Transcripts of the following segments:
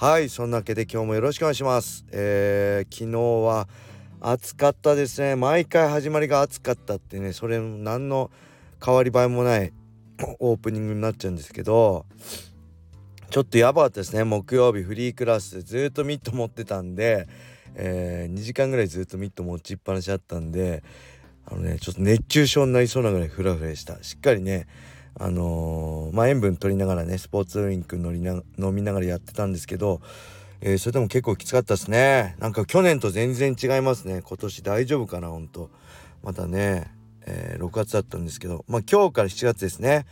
はいそんなわけで今日もよろしくお願いします。えー、昨日は暑かったですね。毎回始まりが暑かったってねそれ何の変わり映えもない オープニングになっちゃうんですけどちょっとやばかったですね。木曜日フリークラスでずっとミット持ってたんで、えー、2時間ぐらいずっとミット持ちっぱなしだったんであのねちょっと熱中症になりそうなぐらいフラフラした。しっかりねあのー、まあ、塩分取りながらねスポーツドリンク乗りな飲みながらやってたんですけど、えー、それでも結構きつかったですね。なんか去年と全然違いますね。今年大丈夫かなほんと。またね、えー、6月だったんですけど。まあ今日から7月ですね。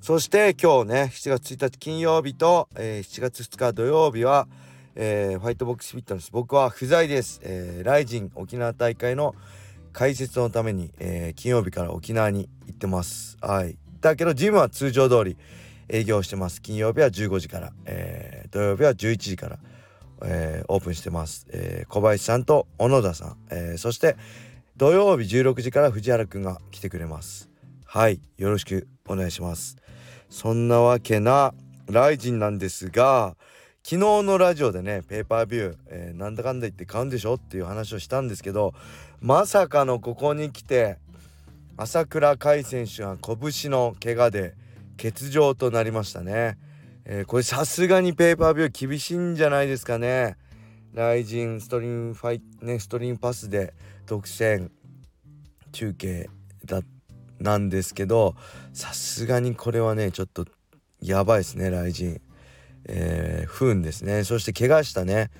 そして今日ね7月1日金曜日と、え、7月2日土曜日は、えー、ファイトボックスフィットネス。僕は不在です、えー、ライジン沖縄大会の解説のために、えー、金曜日から沖縄に行ってます。はい。だけどジムは通常通り営業してます。金曜日は15時から、えー、土曜日は11時から、えー、オープンしてます、えー、小林さんと小野田さん、えそして土曜日16時から藤原くんが来てくれます。はいよろしくお願いします。そんなわけなライジンなんですが昨日のラジオでねペーパービュー、えー、なんだかんだ言って買うんでしょっていう話をしたんですけどまさかのここに来て朝倉海選手は拳の怪我で欠場となりましたね、えー、これさすがにペーパービュー厳しいんじゃないですかね。 RIZIN STREAM ファイね STREAM PASS で独占中継だなんですけどさすがにこれはねちょっとやばいですね RIZIN、えー、不運ですね。そして怪我したね。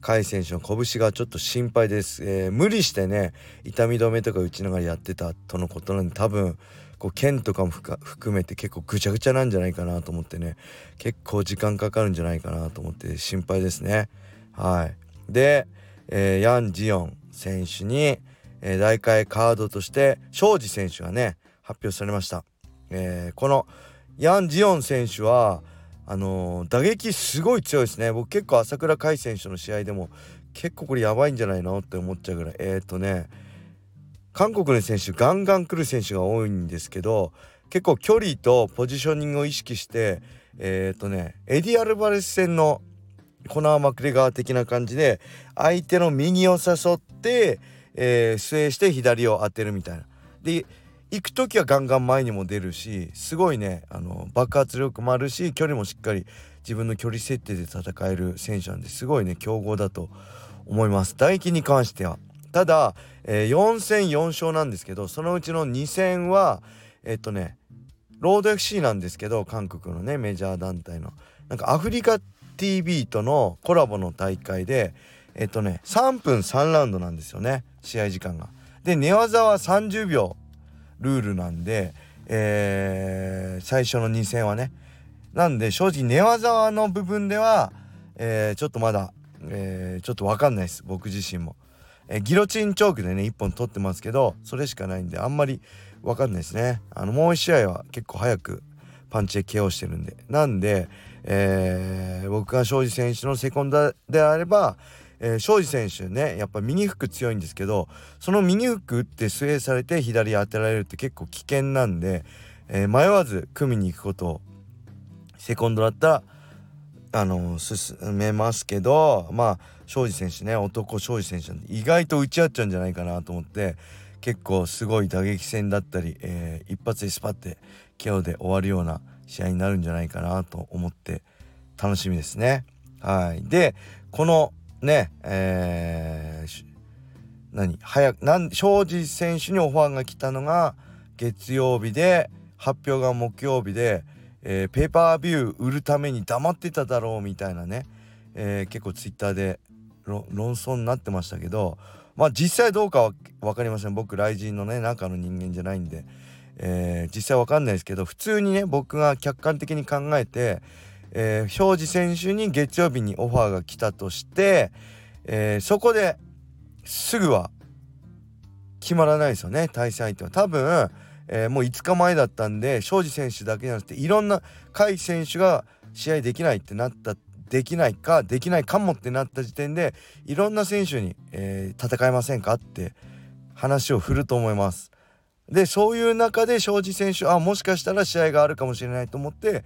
甲斐選手の拳がちょっと心配です、えー、無理してね痛み止めとか打ちながらやってたとのことなんで多分こう剣とかも含めて結構ぐちゃぐちゃなんじゃないかなと思ってね結構時間かかるんじゃないかなと思って心配ですね。はい。で、えー、ヤン・ジヨン選手に、えー、大会カードとして庄司選手がね発表されました、えー、このヤン・ジヨン選手はあのー、打撃すごい強いですね僕結構朝倉海選手の試合でも結構これやばいんじゃないのって思っちゃうぐらいえっ、ー、とね韓国の選手ガンガン来る選手が多いんですけど結構距離とポジショニングを意識してえっ、ー、とねエディ・アルバレス戦のコナー・マクレガー的な感じで相手の右を誘って、えー、スして左を当てるみたいな。で行く時はガンガン前にも出るしすごいねあの爆発力もあるし距離もしっかり自分の距離設定で戦える選手なんですごいね強豪だと思います。大輝に関しては。ただ、えー、4戦4勝なんですけどそのうちの2戦はえっとねロード FC なんですけど韓国のねメジャー団体の。なんかアフリカ TV とのコラボの大会でえっとね3分3ラウンドなんですよね試合時間が。で寝技は30秒。ルールなんで、えー、最初の2戦はね。なんで正直寝技の部分では、えー、ちょっとまだ、えー、ちょっと分かんないです。僕自身も、えー、ギロチンチョークでね1本取ってますけどそれしかないんであんまり分かんないですね。あのもう1試合は結構早くパンチで KO してるんで。なんで、え、僕が庄司選手のセコンドであればえー、庄司選手ねやっぱ右フック強いんですけどその右フック打ってスウェーされて左当てられるって結構危険なんで、えー、迷わず組みに行くことをセコンドだったらあの進めますけどまあ庄司選手ね男庄司選手意外と打ち合っちゃうんじゃないかなと思って結構すごい打撃戦だったり、えー、一発でスパッて KO で終わるような試合になるんじゃないかなと思って楽しみですね。はい、でこのねえー、何早くなん庄司選手にオファーが来たのが月曜日で発表が木曜日で、えー、ペーパービュー売るために黙ってただろうみたいなね、えー、結構ツイッターで論争になってましたけどまあ実際どうかは分かりません。僕雷神のね中の人間じゃないんで、えー、実際分かんないですけど普通にね僕が客観的に考えてえー、庄司選手に月曜日にオファーが来たとして、えー、そこですぐは決まらないですよね対戦相手は多分、えー、もう5日前だったんで庄司選手だけじゃなくていろんな甲斐選手が試合できないってなったできないかできないかもってなった時点でいろんな選手に、えー、戦えませんかって話を振ると思います。でそういう中で庄司選手あもしかしたら試合があるかもしれないと思って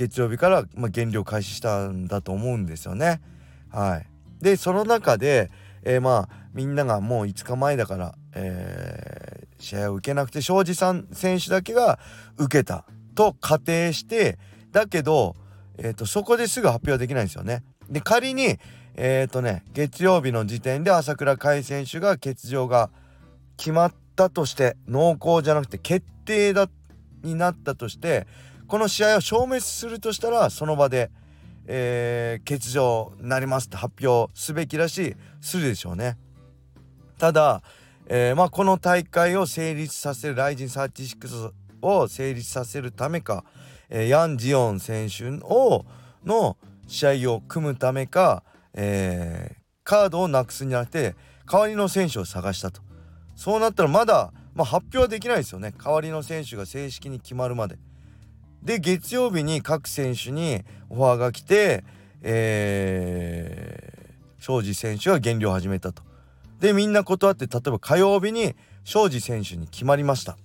月曜日から、まあ、減量開始したんだと思うんですよね。はい、でその中で、えー、まあみんながもう5日前だから、えー、試合を受けなくて庄司さん選手だけが受けたと仮定してだけど、えーと、そこですぐ発表できないんですよね。で仮にえっ、ー、とね月曜日の時点で朝倉海選手が欠場が決まったとして濃厚じゃなくて決定だになったとしてこの試合を消滅するとしたらその場で、えー、欠場になりますって発表すべきらしするでしょうね。ただ、えー、まあ、この大会を成立させるライジン36を成立させるためか、えー、ヤン・ジヨン選手をの試合を組むためか、え、カードをなくすんじゃなくて代わりの選手を探したとそうなったらまだ、まあ、発表はできないですよね代わりの選手が正式に決まるまで。で月曜日に各選手にオファーが来て、えー、庄司選手が減量を始めたと。でみんな断って例えば火曜日に庄司選手に決まりました。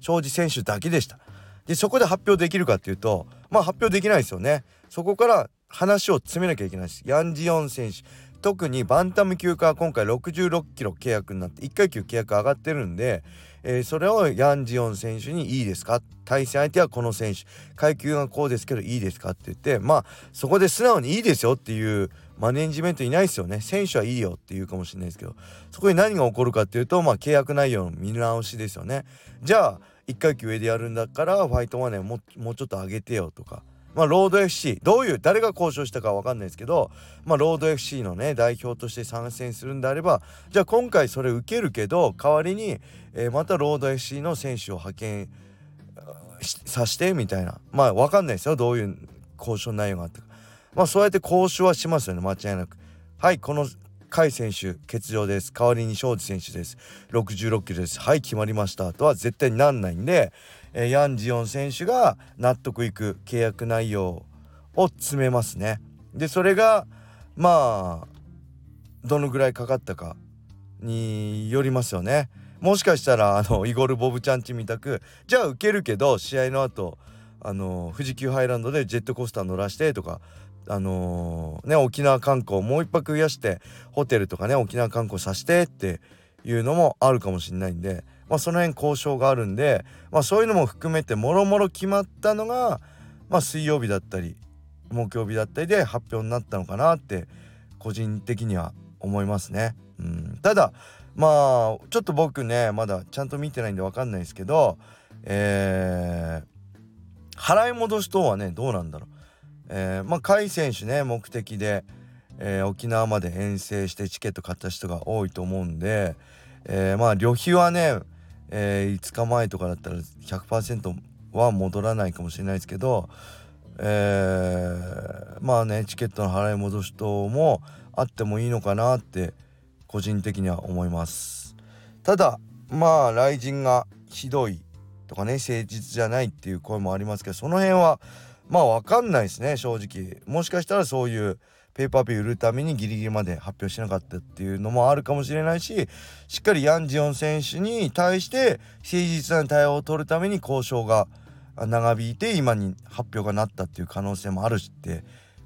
庄司選手だけでした。でそこで発表できるかっていうとまあ発表できないですよね。そこから話を詰めなきゃいけないです。ヤンジヨン選手特にバンタム級から今回66キロ契約になって1階級契約上がってるんで、えー、それをヤンジヨン選手にいいですか？対戦相手はこの選手。階級がこうですけどいいですかって言ってまあそこで素直にいいですよっていうマネジメントいないですよね。選手はいいよって言うかもしれないですけどそこに何が起こるかっていうとまあ契約内容の見直しですよね。じゃあ1階級上でやるんだからファイトマネーももうちょっと上げてよとか。まあロード FC どういう誰が交渉したかわかんないですけどまあロード FC のね代表として参戦するんであればじゃあ今回それ受けるけど代わりに、えー、またロード FC の選手を派遣さしてみたいな。まあ分かんないですよ。どういう交渉内容があったか。まあそうやって交渉はしますよね。間違いなく。はいこの甲斐選手欠場です。代わりに庄司選手です。66キロです。はい決まりました。とは絶対になんないんで、えー、ヤンジヨン選手が納得いく契約内容を詰めますね。でそれがまあどのぐらいかかったかによりますよね。もしかしたらあのイゴル・ボブチャンチみたくじゃあ受けるけど試合の後あの富士急ハイランドでジェットコースター乗らしてとかあのー、ね沖縄観光もう一泊増やしてホテルとかね沖縄観光させてっていうのもあるかもしれないんで、まあ、その辺交渉があるんで、まあ、そういうのも含めてもろもろ決まったのが、まあ、水曜日だったり木曜日だったりで発表になったのかなって個人的には思いますね。うん、ただまあちょっと僕ねまだちゃんと見てないんで分かんないですけどえー、払い戻し等はねどうなんだろう。えー、まあ甲斐選手ね目的で、えー、沖縄まで遠征してチケット買った人が多いと思うんで、えー、まあ旅費はね、えー、5日前とかだったら100%は戻らないかもしれないですけど、えー、まあねチケットの払い戻し等もあってもいいのかなって個人的には思いますただまあ雷神がひどいとかね誠実じゃないっていう声もありますけどその辺はまあ分かんないですね正直もしかしたらそういうペーパービュー売るためにギリギリまで発表しなかったっていうのもあるかもしれないししっかりヤン・ジヨン選手に対して誠実な対応を取るために交渉が長引いて今に発表がなったっていう可能性もあるしって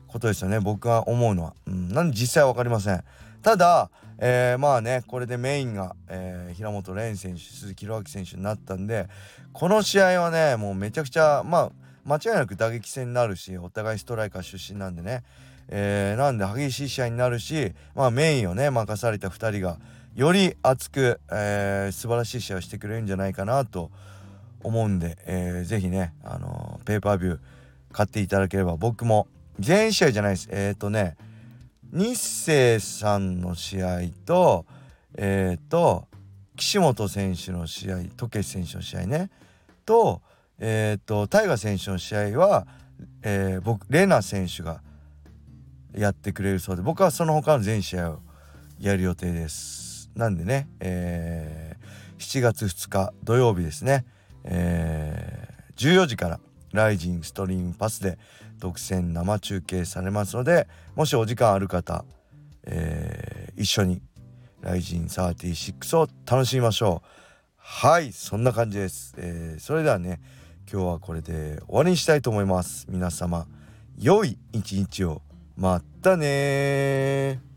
ことですよね僕は思うのは。うん、なんで実際は分かりません。ただ、えー、まあねこれでメインが、えー、平本蓮選手鈴木宏明選手になったんでこの試合はねもうめちゃくちゃまあ間違いなく打撃戦になるしお互いストライカー出身なんでね、えー、なんで激しい試合になるし、まあ、メインをね任された2人がより熱く、えー、素晴らしい試合をしてくれるんじゃないかなと思うんで、えー、ぜひね、あのー、ペーパービュー買っていただければ僕も全試合じゃないです。えっ、ー、とね日清さんの試合とえっ、ー、と岸本選手の試合時計選手の試合ね。とえっ、ー、と大河選手の試合は、えー、僕レナ選手がやってくれるそうで僕はその他の全試合をやる予定です。なんでね、えー、7月2日土曜日ですね、えー、14時からライジンストリームパスで独占生中継されますのでもしお時間ある方、えー、一緒にライジン36を楽しみましょう。はいそんな感じです、えー、それではね今日はこれで終わりにしたいと思います。皆様良い一日を。またね